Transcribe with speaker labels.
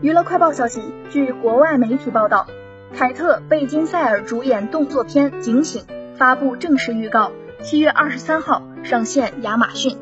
Speaker 1: 娱乐快报消息据国外媒体报道凯特贝金赛尔主演动作片警醒发布正式预告七月二十三号上线亚马逊。